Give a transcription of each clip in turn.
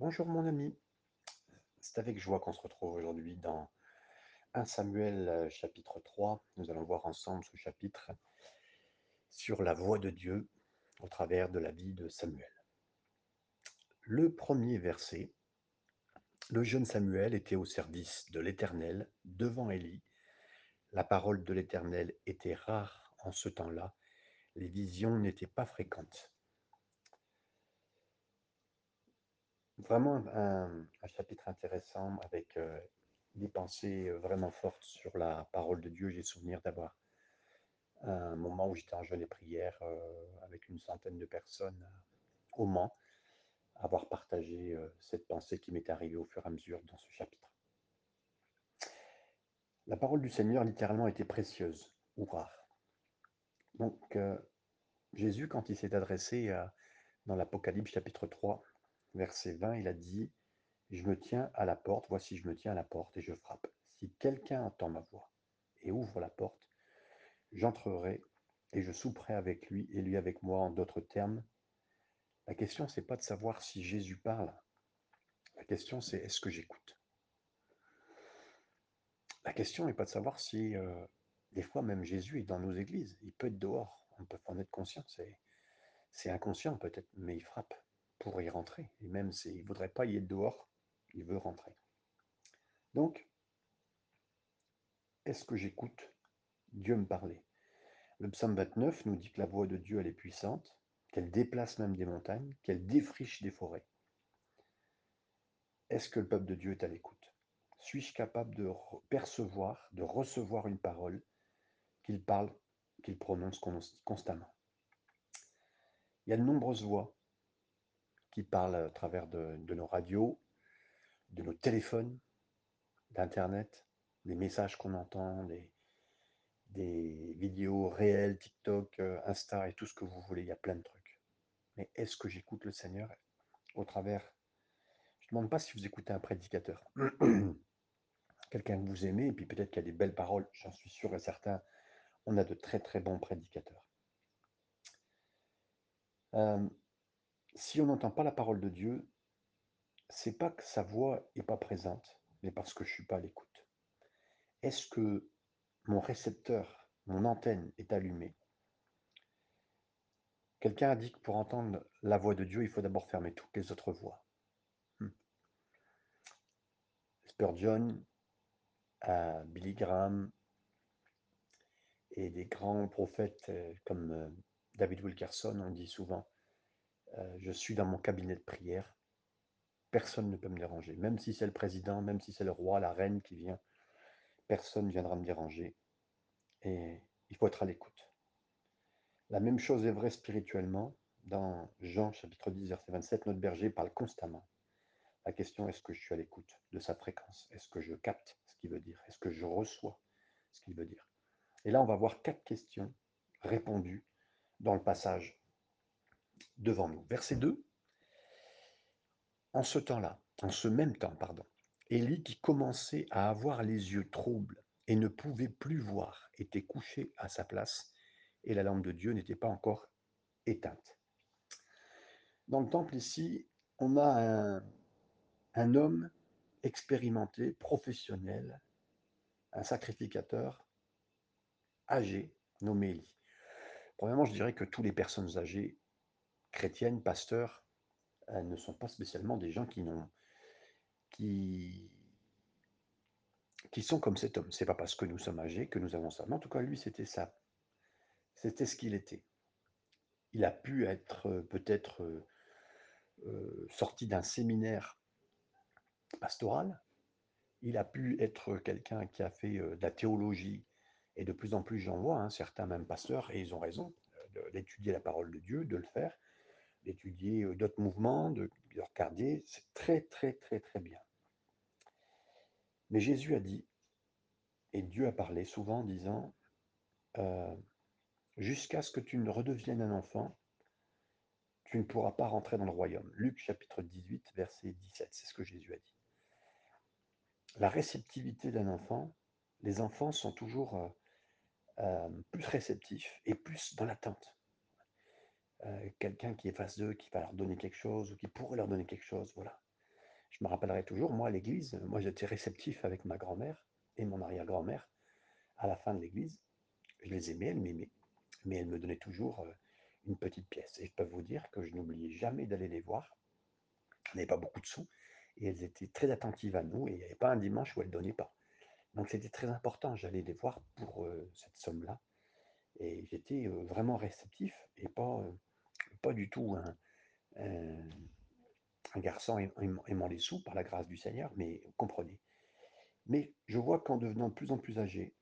Bonjour mon ami, c'est avec joie qu'on se retrouve aujourd'hui dans 1 Samuel euh, chapitre 3. Nous allons voir ensemble ce chapitre sur la voix de Dieu au travers de la vie de Samuel. Le premier verset, le jeune Samuel était au service de l'Éternel devant Élie. La parole de l'Éternel était rare en ce temps-là, les visions n'étaient pas fréquentes. Vraiment un, chapitre intéressant avec euh, des pensées euh, vraiment fortes sur la parole de Dieu. J'ai souvenir d'avoir un moment où j'étais en jeûne et prière euh, avec une centaine de personnes au Mans, avoir partagé cette pensée qui m'est arrivée au fur et à mesure dans ce chapitre. La parole du Seigneur littéralement était précieuse ou rare. Donc Jésus, quand il s'est adressé dans l'Apocalypse chapitre 3, verset 20, il a dit, je me tiens à la porte, voici je me tiens à la porte et je frappe. Si quelqu'un entend ma voix et ouvre la porte, j'entrerai et je souperai avec lui et lui avec moi. En d'autres termes, la question, c'est pas de savoir si Jésus parle. La question, c'est est-ce que j'écoute? La question n'est pas de savoir si, euh, des fois, même Jésus est dans nos églises. Il peut être dehors. On peut en être conscient. C'est inconscient peut-être, mais il frappe pour y rentrer. Et même s'il ne voudrait pas y être dehors, il veut rentrer. Donc, est-ce que j'écoute Dieu me parler? Le psaume 29 nous dit que la voix de Dieu, elle est puissante, qu'elle déplace même des montagnes, qu'elle défriche des forêts. Est-ce que le peuple de Dieu est à l'écoute? Suis-je capable de percevoir, de recevoir une parole qu'il parle, qu'il prononce constamment? Il y a de nombreuses voix qui parlent à travers de, nos radios, de nos téléphones, d'Internet, des messages qu'on entend, des, vidéos réelles, TikTok, euh, Insta et tout ce que vous voulez. Il y a plein de trucs. Mais est-ce que j'écoute le Seigneur au travers? Je ne demande pas si vous écoutez un prédicateur. Quelqu'un que vous aimez, et puis peut-être qu'il y a des belles paroles, j'en suis sûr et certain. On a de très très bons prédicateurs. Euh, si on n'entend pas la parole de Dieu, c'est pas que sa voix est pas présente, mais parce que je suis pas à l'écoute. Est-ce que mon récepteur, mon antenne est allumée? Quelqu'un a dit que pour entendre la voix de Dieu, il faut d'abord fermer toutes les autres voix. Hmm. Spurgeon, euh, Billy Graham et des grands prophètes euh, comme euh, David Wilkerson ont dit souvent Je suis dans mon cabinet de prière, personne ne peut me déranger. Même si c'est le président, même si c'est le roi, la reine qui vient, personne ne viendra me déranger. Et il faut être à l'écoute. La même chose est vraie spirituellement. Dans Jean chapitre 10, verset 27, notre berger parle constamment. La question est-ce que je suis à l'écoute de sa fréquence? Est-ce que je capte ce qu'il veut dire? Est-ce que je reçois ce qu'il veut dire? Et là, on va voir quatre questions répondues dans le passage devant nous. Verset 2. En ce temps-là, en ce même temps, pardon, Élie, qui commençait à avoir les yeux troubles et ne pouvait plus voir, était couché à sa place et la lampe de Dieu n'était pas encore éteinte. Dans le temple ici, on a un, homme expérimenté, professionnel, un sacrificateur âgé, nommé Élie. Premièrement, je dirais que toutes les personnes âgées, chrétiennes, pasteurs, ne sont pas spécialement des gens qui n'ont qui qui sont comme cet homme. C'est pas parce que nous sommes âgés que nous avons ça. Mais en tout cas, lui, c'était ça. C'était ce qu'il était. Il a pu être euh, peut-être euh, euh, sorti d'un séminaire pastoral. Il a pu être quelqu'un qui a fait de la théologie. Et de plus en plus, j'en vois, hein, certains même pasteurs, et ils ont raison, d'étudier la parole de Dieu, de le faire, d'étudier d'autres mouvements, de, de regarder. C'est très, très, très, très bien. Mais Jésus a dit, et Dieu a parlé souvent en disant, euh, jusqu'à ce que tu ne redeviennes un enfant, tu ne pourras pas rentrer dans le royaume. Luc chapitre 18, verset 17, c'est ce que Jésus a dit. La réceptivité d'un enfant, les enfants sont toujours euh, euh, plus réceptifs et plus dans l'attente. Quelqu'un qui est face d'eux, qui va leur donner quelque chose, ou qui pourrait leur donner quelque chose, voilà. Je me rappellerai toujours, moi, à l'église, moi, j'étais réceptif avec ma grand-mère et mon arrière-grand-mère à la fin de l'église. Je les aimais, elles m'aimaient, mais elles me donnaient toujours euh, une petite pièce. Et je peux vous dire que je n'oubliais jamais d'aller les voir. On n'avait pas beaucoup de sous et elles étaient très attentives à nous et il n'y avait pas un dimanche où elles ne donnaient pas. Donc c'était très important, j'allais les voir pour euh, cette somme-là. Et j'étais euh, vraiment réceptif et pas, pas du tout un, garçon aimant les sous par la grâce du Seigneur, mais comprenez. Mais je vois qu'en devenant de plus en plus âgé,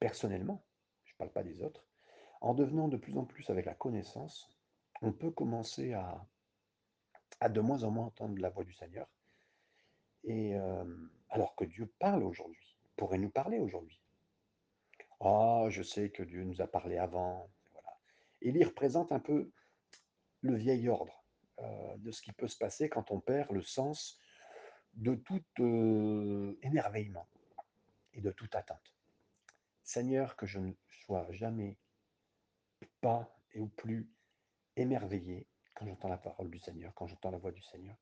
personnellement, je ne parle pas des autres, en devenant de plus en plus avec la connaissance, on peut commencer à, à de moins en moins entendre la voix du Seigneur. Et euh, alors que Dieu parle aujourd'hui, pourrait nous parler aujourd'hui. Ah, je sais que Dieu nous a parlé avant. Voilà. Il représente un peu le vieil ordre euh, de ce qui peut se passer quand on perd le sens de tout euh, émerveillement et de toute attente. Seigneur, que je ne sois jamais pas et ou plus émerveillé quand j'entends la parole du Seigneur, quand j'entends la voix du Seigneur,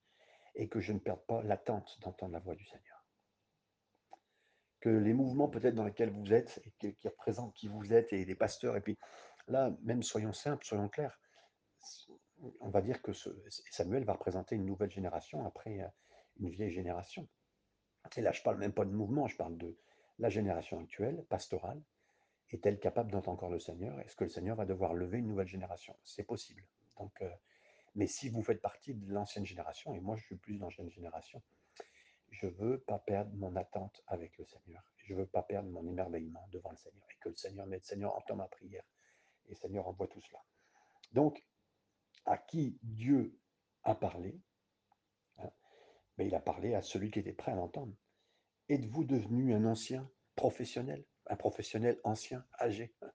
et que je ne perde pas l'attente d'entendre la voix du Seigneur. Que les mouvements peut-être dans lesquels vous êtes, et qui, représentent qui vous êtes, et les pasteurs, et puis là, même soyons simples, soyons clairs, on va dire que Samuel va représenter une nouvelle génération après euh, une vieille génération. Et là, je ne parle même pas de mouvement, je parle de la génération actuelle, pastorale. Est-elle capable d'entendre encore le Seigneur? Est-ce que le Seigneur va devoir lever une nouvelle génération? C'est possible. Donc, euh, mais si vous faites partie de l'ancienne génération, et moi je suis plus l'ancienne génération, je ne veux pas perdre mon attente avec le Seigneur. Je ne veux pas perdre mon émerveillement devant le Seigneur. Et que le Seigneur m'aide, Seigneur, entend ma prière. Et Seigneur envoie tout cela. Donc, à qui Dieu a parlé, hein, mais il a parlé à celui qui était prêt à l'entendre. Êtes-vous devenu un ancien professionnel, un professionnel ancien, âgé hein,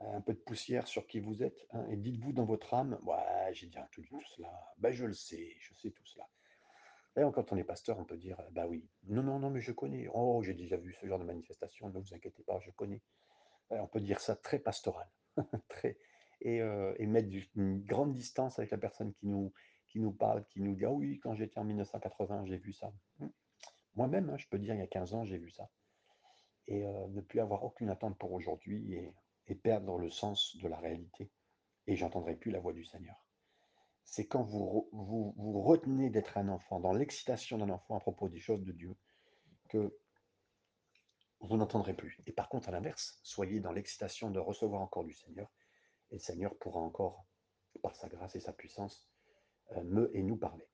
Un peu de poussière sur qui vous êtes, hein, et dites-vous dans votre âme, ouais, j'ai déjà tout, tout cela, ben, je le sais, je sais tout cela. Et quand on est pasteur, on peut dire, bah oui, non, non, non, mais je connais, oh, j'ai déjà vu ce genre de manifestation, ne vous inquiétez pas, je connais. On peut dire ça très pastoral, très, euh, et, mettre une grande distance avec la personne qui nous, qui nous parle, qui nous dit Ah oui, quand j'étais en 1980, j'ai vu ça. Hum. Moi-même, hein, je peux dire, il y a 15 ans, j'ai vu ça. Et euh, ne plus avoir aucune attente pour aujourd'hui et, perdre le sens de la réalité. Et j'entendrai plus la voix du Seigneur. C'est quand vous, vous retenez d'être un enfant, dans l'excitation d'un enfant à propos des choses de Dieu, que vous n'entendrez plus. Et par contre, à l'inverse, soyez dans l'excitation de recevoir encore du Seigneur et le Seigneur pourra encore, par sa grâce et sa puissance, euh, me et nous parler.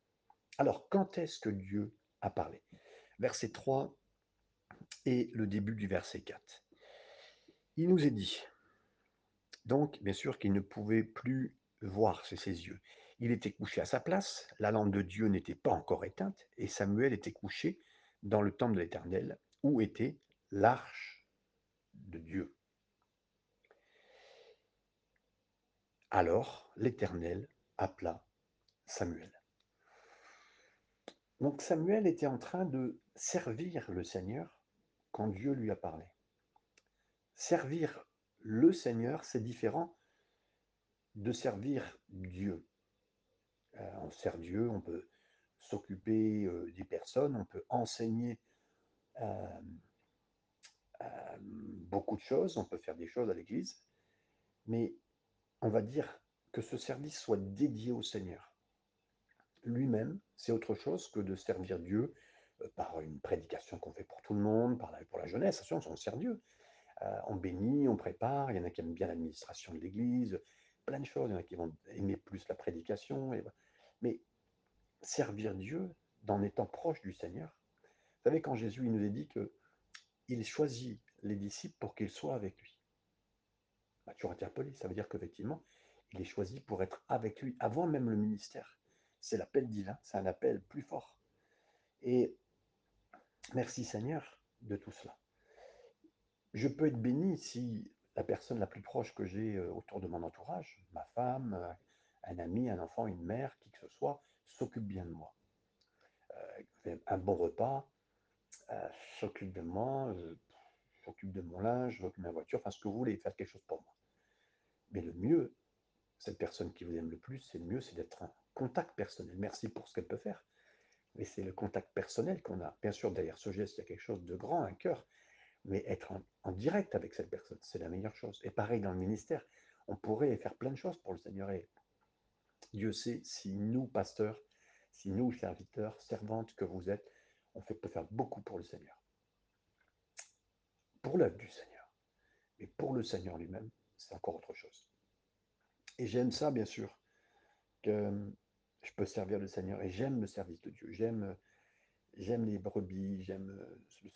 Alors, quand est-ce que Dieu a parlé? Verset 3 et le début du verset 4. Il nous est dit, donc, bien sûr, qu'il ne pouvait plus voir ses yeux. Il était couché à sa place, la lampe de Dieu n'était pas encore éteinte, et Samuel était couché dans le temple de l'Éternel, où était l'arche de Dieu. Alors l'Éternel appela Samuel. Donc Samuel était en train de servir le Seigneur quand Dieu lui a parlé. Servir le Seigneur, c'est différent de servir Dieu. Euh, on sert Dieu, on peut s'occuper euh, des personnes, on peut enseigner euh, beaucoup de choses, on peut faire des choses à l'Église, mais on va dire que ce service soit dédié au Seigneur. Lui-même, c'est autre chose que de servir Dieu euh, par une prédication qu'on fait pour tout le monde, par pour la jeunesse, assurance, on sert Dieu. Euh, on bénit, on prépare, il y en a qui aiment bien l'administration de l'Église, plein de choses, il y en a qui vont aimer plus la prédication. Mais servir Dieu en étant proche du Seigneur, vous savez, quand Jésus il nous a dit qu'il choisit les disciples pour qu'ils soient avec lui bah, tu interpellé. Ça veut dire qu'effectivement, il est choisi pour être avec lui avant même le ministère. C'est l'appel divin, c'est un appel plus fort. Et merci Seigneur de tout cela. Je peux être béni si la personne la plus proche que j'ai euh, autour de mon entourage, ma femme, euh, un ami, un enfant, une mère, qui que ce soit, s'occupe bien de moi. Euh, un bon repas, s'occupe de moi, s'occupe de mon linge, s'occupe de ma voiture, enfin ce que vous voulez, faire quelque chose pour moi. Mais le mieux, cette personne qui vous aime le plus, c'est le mieux, c'est d'être en contact personnel. Merci pour ce qu'elle peut faire. Et c'est le contact personnel qu'on a. Bien sûr, derrière ce geste, il y a quelque chose de grand, un cœur, mais être en direct avec cette personne, c'est la meilleure chose. Et pareil dans le ministère, on pourrait faire plein de choses pour le Seigneur. Et Dieu sait si nous, pasteurs, si nous, serviteurs, servantes que vous êtes, on peut faire beaucoup pour le Seigneur. Pour l'œuvre du Seigneur. Mais pour le Seigneur lui-même, c'est encore autre chose. Et j'aime ça, bien sûr, que je peux servir le Seigneur. Et j'aime le service de Dieu. J'aime j'aime les brebis, j'aime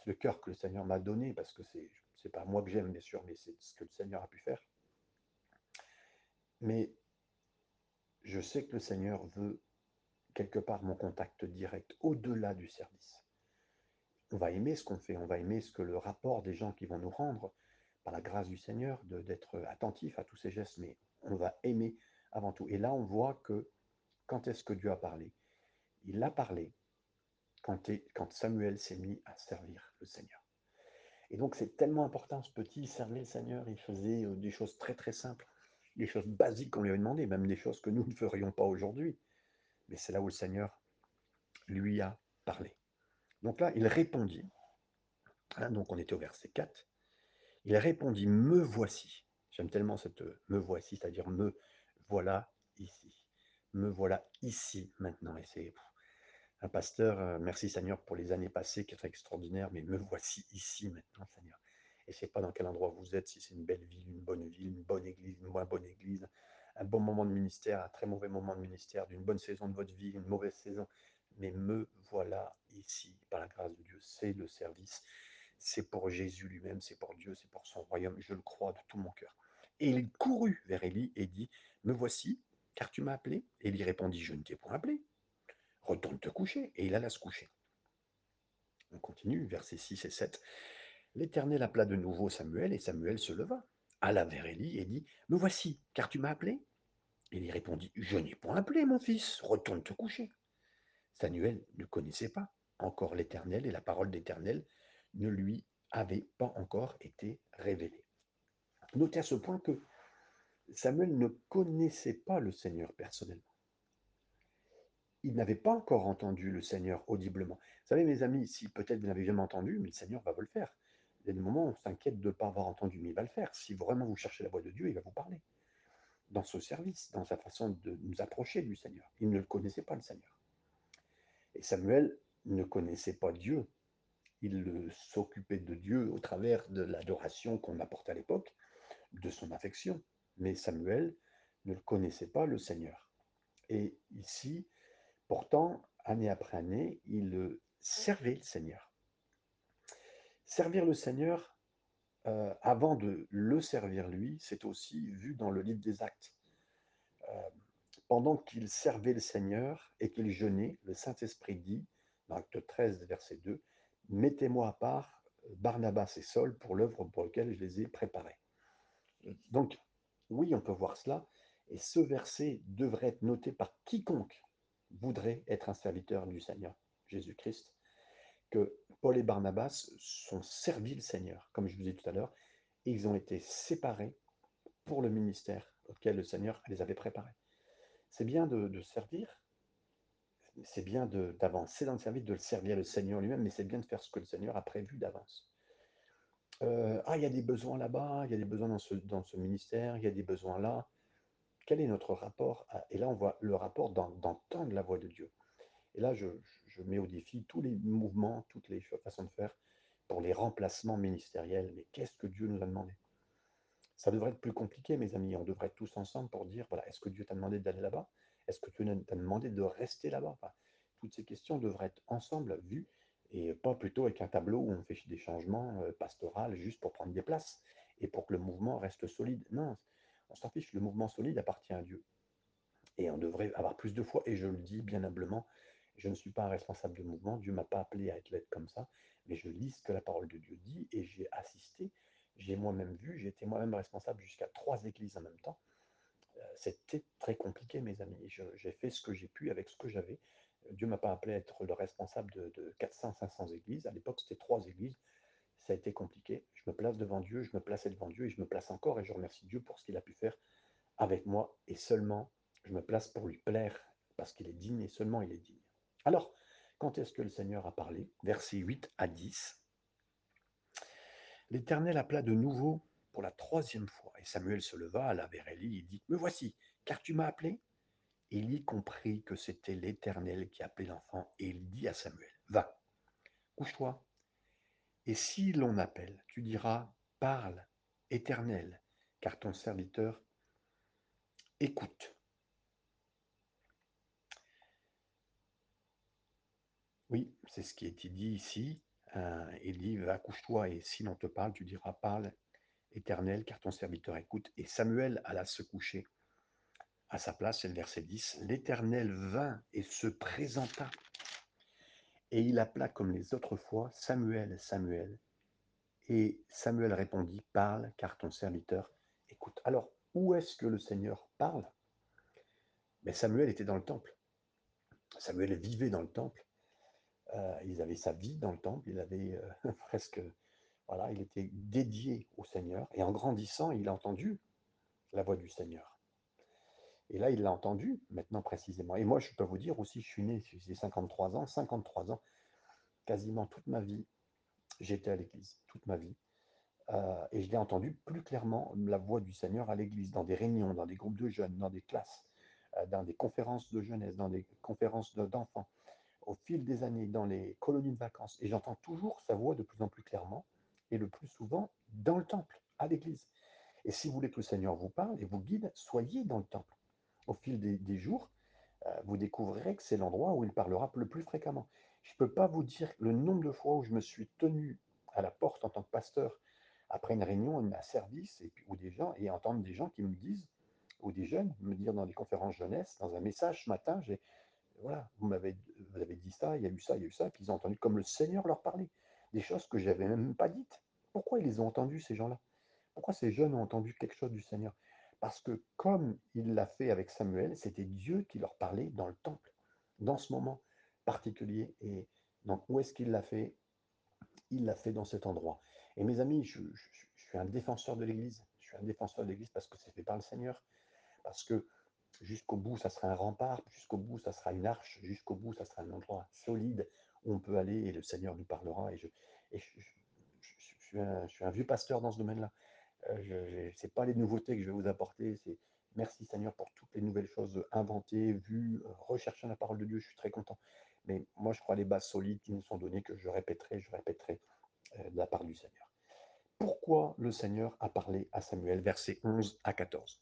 le cœur que le Seigneur m'a donné, parce que c'est c'est pas moi que j'aime, bien sûr, mais c'est ce que le Seigneur a pu faire. Mais je sais que le Seigneur veut quelque part mon contact direct, au-delà du service. On va aimer ce qu'on fait, on va aimer ce que le rapport des gens qui vont nous rendre, par la grâce du Seigneur, d'être attentif à tous ces gestes, mais on va aimer avant tout. Et là, on voit que quand est-ce que Dieu a parlé? Il a parlé quand, quand Samuel s'est mis à servir le Seigneur. Et donc, c'est tellement important, ce petit, il servait le Seigneur, il faisait euh, des choses très très simples, des choses basiques qu'on lui avait demandé, même des choses que nous ne ferions pas aujourd'hui. Mais c'est là où le Seigneur lui a parlé. Donc là, il répondit. Hein, donc on était au verset 4. Il répondit, me voici. J'aime tellement cette me voici, c'est-à-dire me voilà ici. Me voilà ici maintenant. Et c'est un pasteur, euh, merci Seigneur pour les années passées qui sont extraordinaires, mais me voici ici maintenant, Seigneur. Et c'est pas dans quel endroit vous êtes, si c'est une belle ville, une bonne ville, une bonne église, une moins bonne église, un bon moment de ministère, un très mauvais moment de ministère, d'une bonne saison de votre vie, une mauvaise saison. Mais me voilà ici, par la grâce de Dieu. C'est le service. C'est pour Jésus lui-même, c'est pour Dieu, c'est pour son royaume. Je le crois de tout mon cœur. Et il courut vers Élie et dit Me voici, car tu m'as appelé. Élie répondit Je ne t'ai point appelé. Retourne te coucher. Et il alla se coucher. On continue, versets 6 et 7. L'Éternel appela de nouveau Samuel, et Samuel se leva, alla vers Élie et dit Me voici, car tu m'as appelé. Il répondit Je n'ai point appelé, mon fils, retourne te coucher. Samuel ne connaissait pas encore l'Éternel, et la parole d'Éternel ne lui avait pas encore été révélée. Notez à ce point que Samuel ne connaissait pas le Seigneur personnellement. Il n'avait pas encore entendu le Seigneur audiblement. Vous savez, mes amis, si peut-être vous n'avez jamais entendu, mais le Seigneur va vous le faire. Il y a des moments où on s'inquiète de ne pas avoir entendu, mais il va le faire. Si vraiment vous cherchez la voix de Dieu, il va vous parler. Dans ce service, dans sa façon de nous approcher du Seigneur. Il ne le connaissait pas, le Seigneur. Et Samuel ne connaissait pas Dieu. Il s'occupait de Dieu au travers de l'adoration qu'on apporte à l'époque, de son affection. Mais Samuel ne connaissait pas, le Seigneur. Et ici, pourtant, année après année, il servait le Seigneur. Servir le Seigneur, euh, avant de le servir lui, c'est aussi vu dans le livre des actes. Euh, pendant qu'il servait le Seigneur et qu'il jeûnait, le Saint-Esprit dit, dans Acte 13, verset 2, Mettez-moi à part Barnabas et Saul pour l'œuvre pour laquelle je les ai préparés. Donc, oui, on peut voir cela, et ce verset devrait être noté par quiconque voudrait être un serviteur du Seigneur, Jésus-Christ, que Paul et Barnabas sont servis le Seigneur, comme je vous ai tout à l'heure, et ils ont été séparés pour le ministère auquel le Seigneur les avait préparés. C'est bien de, servir, c'est bien d'avancer dans le service, de le servir le Seigneur lui-même, mais c'est bien de faire ce que le Seigneur a prévu d'avance. Euh, ah, il y a des besoins là-bas, il y a des besoins dans ce, ministère, il y a des besoins là. Quel est notre rapport. Et là, on voit le rapport d'entendre la voix de Dieu. Et là, je, mets au défi tous les mouvements, toutes les façons de faire pour les remplacements ministériels. Mais qu'est-ce que Dieu nous a demandé? Ça devrait être plus compliqué, mes amis. On devrait être tous ensemble pour dire, voilà, est-ce que Dieu t'a demandé d'aller là-bas? Est-ce que Dieu t'a demandé de rester là-bas? Toutes ces questions devraient être ensemble vues et pas plutôt avec un tableau où on fait des changements euh, pastoraux juste pour prendre des places et pour que le mouvement reste solide. Non, on s'en fiche, le mouvement solide appartient à Dieu. Et on devrait avoir plus de foi, et je le dis bien humblement, je ne suis pas un responsable de mouvement, Dieu ne m'a pas appelé à être comme ça, mais je lis ce que la parole de Dieu dit, et j'ai j'ai moi-même vu, j'ai été moi-même responsable jusqu'à trois églises en même temps. Euh, c'était très compliqué, mes amis. J'ai fait ce que j'ai pu avec ce que j'avais. Dieu m'a pas appelé être le responsable de, de 400-500 églises. À l'époque, c'était trois églises. Ça a été compliqué. Je me place devant Dieu, je me plaçais devant Dieu et je me place encore et je remercie Dieu pour ce qu'il a pu faire avec moi. Et seulement, je me place pour lui plaire parce qu'il est digne et seulement il est digne. Alors, Quand est-ce que le Seigneur a parlé? Versets 8 à 10. L'Éternel appela de nouveau pour la troisième fois, et Samuel se leva, alla vers Élie et dit Me voici, car tu m'as appelé Élie comprit que c'était l'Éternel qui appelait l'enfant, et il dit à Samuel Va, couche-toi, et si l'on appelle, tu diras Parle, Éternel, car ton serviteur écoute. Oui, c'est ce qui est dit ici. Euh, il dit, va couche-toi et si l'on te parle, tu diras, parle éternel, car ton serviteur écoute. Et Samuel alla se coucher à sa place, c'est le verset 10. L'éternel vint et se présenta. Et il appela comme les autres fois, Samuel, Samuel. Et Samuel répondit, parle, car ton serviteur écoute. Alors, où est-ce que le Seigneur parle? Mais ben, Samuel était dans le temple. Samuel vivait dans le temple. Euh, il avait sa vie dans le temple, il avait euh, presque, voilà, il était dédié au Seigneur. Et en grandissant, il a entendu la voix du Seigneur. Et là, il l'a entendu, maintenant précisément. Et moi, je peux vous dire aussi, je suis né, j'ai 53 ans, 53 ans, quasiment toute ma vie, j'étais à l'église, toute ma vie. Euh, et je l'ai entendu plus clairement, la voix du Seigneur à l'église, dans des réunions, dans des groupes de jeunes, dans des classes, dans des conférences de jeunesse, dans des conférences d'enfants au fil des années dans les colonies de vacances et j'entends toujours sa voix de plus en plus clairement et le plus souvent dans le temple, à l'église. Et si vous voulez que le Seigneur vous parle et vous guide, soyez dans le temple. Au fil des, jours, euh, vous découvrirez que c'est l'endroit où il parlera le plus fréquemment. Je ne peux pas vous dire le nombre de fois où je me suis tenu à la porte en tant que pasteur après une réunion, un service, et, ou des gens, et entendre des gens qui me disent, ou des jeunes, me dire dans des conférences jeunesse, dans un message ce matin, j'ai voilà, vous m'avez avez dit ça, il y a eu ça, il y a eu ça, puis ils ont entendu comme le Seigneur leur parlait, des choses que j'avais même pas dites. Pourquoi ils les ont entendues, ces gens-là? Pourquoi ces jeunes ont entendu quelque chose du Seigneur? Parce que comme il l'a fait avec Samuel, c'était Dieu qui leur parlait dans le temple, dans ce moment particulier. Et donc, où est-ce qu'il l'a fait? Il l'a fait dans cet endroit. Et mes amis, je, je suis un défenseur de l'Église. Je suis un défenseur de l'Église parce que c'est fait par le Seigneur. Parce que Jusqu'au bout, ça sera un rempart, jusqu'au bout, ça sera une arche, jusqu'au bout, ça sera un endroit solide où on peut aller et le Seigneur nous parlera. Et je, suis, un, vieux pasteur dans ce domaine-là. Euh, n'est pas les nouveautés que je vais vous apporter, merci Seigneur pour toutes les nouvelles choses inventées, vues, euh, recherchant la parole de Dieu, je suis très content. Mais moi, je crois les bases solides qui nous sont données, que je répéterai, je répéterai euh, de la part du Seigneur. Pourquoi le Seigneur a parlé à Samuel, versets 11 à 14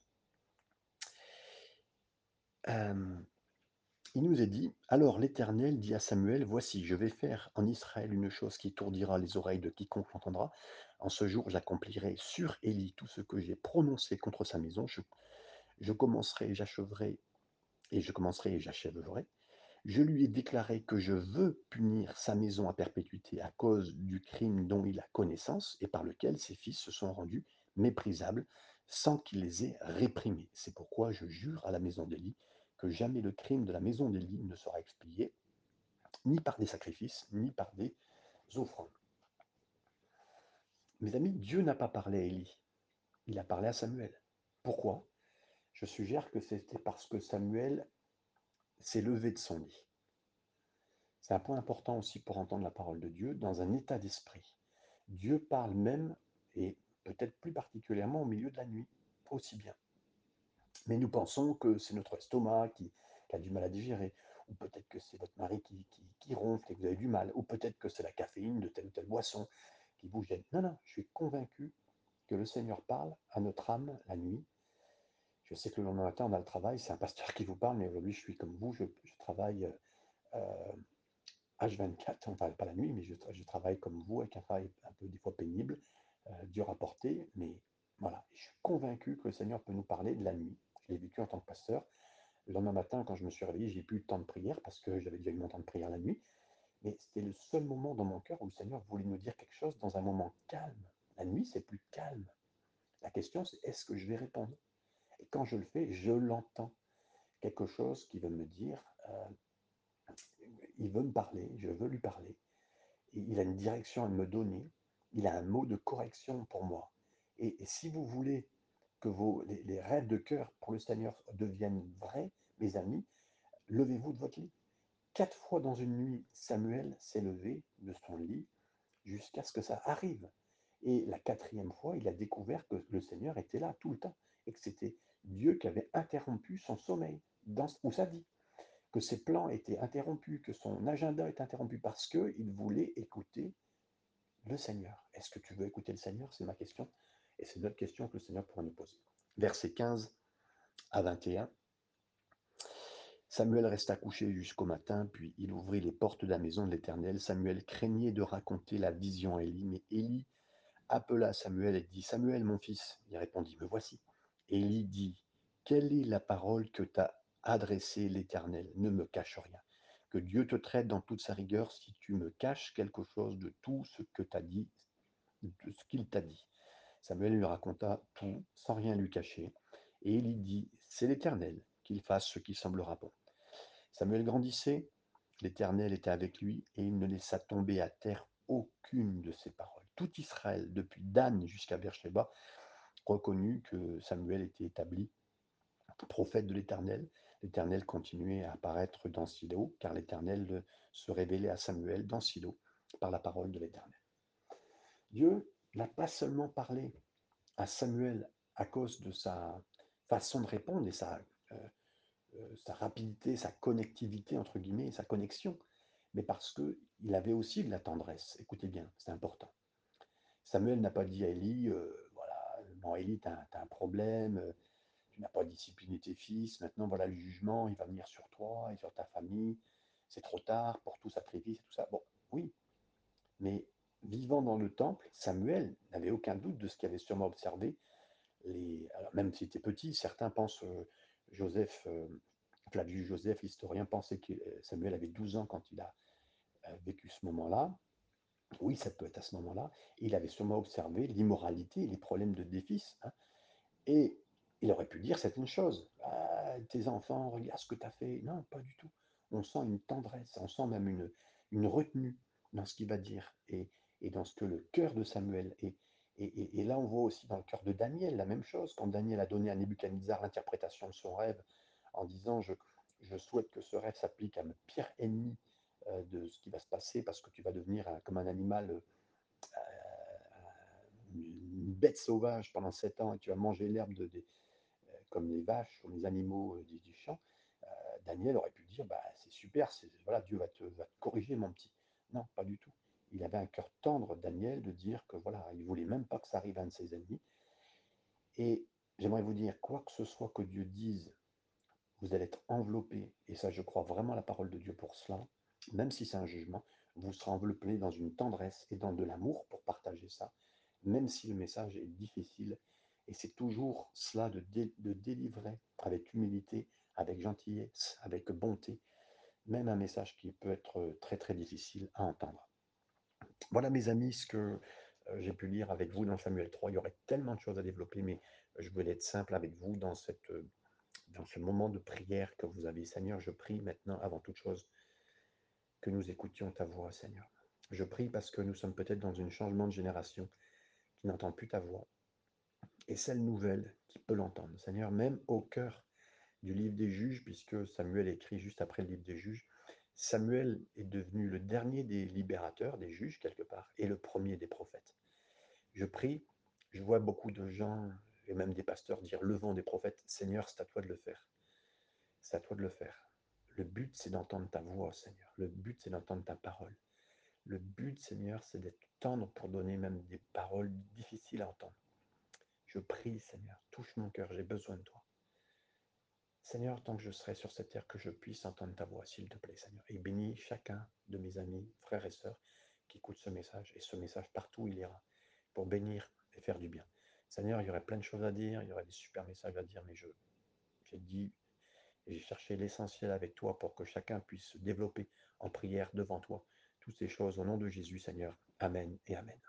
il nous est dit, alors l'Éternel dit à Samuel, voici, je vais faire en Israël une chose qui tourdira les oreilles de quiconque l'entendra. En ce jour, j'accomplirai sur Élie tout ce que j'ai prononcé contre sa maison. Je, commencerai, j'acheverai, et je commencerai et j'achèverai. Je lui ai déclaré que je veux punir sa maison à perpétuité à cause du crime dont il a connaissance et par lequel ses fils se sont rendus méprisables sans qu'il les ait réprimés. C'est pourquoi je jure à la maison d'Élie que jamais le crime de la maison d'Élie ne sera expié, ni par des sacrifices, ni par des offrandes. Mes amis, Dieu n'a pas parlé à Élie, il a parlé à Samuel. Pourquoi? Je suggère que c'était parce que Samuel s'est levé de son lit. C'est un point important aussi pour entendre la parole de Dieu dans un état d'esprit. Dieu parle même, et peut-être plus particulièrement au milieu de la nuit, aussi bien. Mais nous pensons que c'est notre estomac qui, a du mal à digérer, ou peut-être que c'est votre mari qui, qui, ronfle et que vous avez du mal, ou peut-être que c'est la caféine de telle ou telle boisson qui vous gêne. Non, non, je suis convaincu que le Seigneur parle à notre âme la nuit. Je sais que le lendemain matin, on a le travail, c'est un pasteur qui vous parle, mais aujourd'hui, je suis comme vous, je, travaille euh, H24, enfin pas la nuit, mais je, je, travaille comme vous, avec un travail un peu des fois pénible, euh, dur à porter, mais voilà, je suis convaincu que le Seigneur peut nous parler de la nuit je l'ai vécu en tant que pasteur. Le lendemain matin, quand je me suis réveillé, j'ai plus eu le temps de prière parce que j'avais déjà eu mon temps de prière la nuit. Mais c'était le seul moment dans mon cœur où le Seigneur voulait nous dire quelque chose dans un moment calme. La nuit, c'est plus calme. La question, c'est est-ce que je vais répondre? Et quand je le fais, je l'entends. Quelque chose qui veut me dire, euh, il veut me parler, je veux lui parler. Et il a une direction à me donner. Il a un mot de correction pour moi. et si vous voulez que vos, les, rêves de cœur pour le Seigneur deviennent vrais, mes amis, levez-vous de votre lit. quatre fois dans une nuit, Samuel s'est levé de son lit jusqu'à ce que ça arrive. Et la quatrième fois, il a découvert que le Seigneur était là tout le temps et que c'était Dieu qui avait interrompu son sommeil dans, ou sa vie, que ses plans étaient interrompus, que son agenda est interrompu parce qu'il voulait écouter le Seigneur. Est-ce que tu veux écouter le Seigneur? C'est ma question. Et c'est notre question que le Seigneur pourra nous poser. Verset 15 à 21. Samuel resta couché jusqu'au matin, puis il ouvrit les portes de la maison de l'Éternel. Samuel craignait de raconter la vision à Élie, mais Élie appela Samuel et dit Samuel, mon fils. Il répondit Me voici. Élie dit Quelle est la parole que t'a adressée l'Éternel? Ne me cache rien. Que Dieu te traite dans toute sa rigueur si tu me caches quelque chose de tout ce que t'a dit, de ce qu'il t'a dit. Samuel lui raconta tout sans rien lui cacher. Et Élie dit C'est l'Éternel qu'il fasse ce qui semblera bon. Samuel grandissait, l'Éternel était avec lui, et il ne laissa tomber à terre aucune de ses paroles. Tout Israël, depuis Dan jusqu'à Beersheba, reconnut que Samuel était établi prophète de l'Éternel. L'Éternel continuait à apparaître dans Silo, car l'Éternel se révélait à Samuel dans Silo par la parole de l'Éternel. Dieu n'a pas seulement parlé à Samuel à cause de sa façon de répondre et sa, euh, euh, sa rapidité, sa connectivité, entre guillemets, sa connexion, mais parce qu'il avait aussi de la tendresse. Écoutez bien, c'est important. Samuel n'a pas dit à Élie, euh, voilà, non, Élie, tu as, un problème, tu n'as pas discipliné tes fils, maintenant voilà le jugement, il va venir sur toi et sur ta famille, c'est trop tard pour tout sacrifice et tout ça. Bon, oui, mais vivant dans le temple, Samuel n'avait aucun doute de ce qu'il avait sûrement observé. Les, même s'il était petit, certains pensent, euh, Joseph, euh, Flavius Joseph, historien, pensait que Samuel avait 12 ans quand il a euh, vécu ce moment-là. Oui, ça peut être à ce moment-là. Il avait sûrement observé l'immoralité et les problèmes de défis. Hein. Et il aurait pu dire c'est une chose. Ah, tes enfants, regarde ce que tu as fait. Non, pas du tout. On sent une tendresse, on sent même une, une retenue dans ce qu'il va dire et, et, dans ce que le cœur de Samuel est. Et, et, là, on voit aussi dans le cœur de Daniel la même chose. Quand Daniel a donné à Nebuchadnezzar l'interprétation de son rêve en disant je, je souhaite que ce rêve s'applique à mon pire ennemi euh, de ce qui va se passer parce que tu vas devenir comme un animal, euh, une bête sauvage pendant sept ans et tu vas manger l'herbe de, de, comme les vaches, comme les animaux du, du champ, euh, Daniel aurait pu dire bah, c'est super, voilà, Dieu va te, va te, corriger, mon petit. Non, pas du tout. Il avait un cœur tendre, Daniel, de dire que voilà, il voulait même pas que ça arrive à un de ses ennemis. Et j'aimerais vous dire, quoi que ce soit que Dieu dise, vous allez être enveloppé, et ça, je crois vraiment à la parole de Dieu pour cela, même si c'est un jugement, vous serez enveloppé dans une tendresse et dans de l'amour pour partager ça, même si le message est difficile et c'est toujours cela de, dé, de délivrer avec humilité, avec gentillesse, avec bonté, même un message qui peut être très très difficile à entendre. Voilà mes amis ce que euh, j'ai pu lire avec vous dans Samuel 3. Il y aurait tellement de choses à développer, mais je voulais être simple avec vous cette, dans ce moment de prière que vous avez. Seigneur, je prie maintenant avant toute chose que nous écoutions ta voix, Seigneur. Je prie parce que nous sommes peut-être dans un changement de génération qui n'entend plus ta voix et celle nouvelle qui peut l'entendre. Seigneur, même au cœur du livre des juges, puisque Samuel écrit juste après le livre des juges, Samuel est devenu le dernier des libérateurs, des juges quelque part, et le premier des prophètes. Je prie, je vois beaucoup de gens, et même des pasteurs, dire le vent des prophètes, Seigneur, c'est à toi de le faire. C'est à toi de le faire. Le but, c'est d'entendre ta voix, Seigneur. Le but, c'est d'entendre ta parole. Le but, Seigneur, c'est d'être tendre pour donner même des paroles difficiles à entendre. Je prie, Seigneur, touche mon cœur, j'ai besoin de toi. Seigneur, tant que je serai sur cette terre, que je puisse entendre ta voix, s'il te plaît, Seigneur. Et bénis chacun de mes amis, frères et sœurs, qui écoutent ce message, et ce message partout il ira, pour bénir et faire du bien. Seigneur, il y aurait plein de choses à dire, il y aurait des super messages à dire, mais je, j'ai dit, j'ai cherché l'essentiel avec toi pour que chacun puisse se développer en prière devant toi. Toutes ces choses au nom de Jésus, Seigneur. Amen et Amen.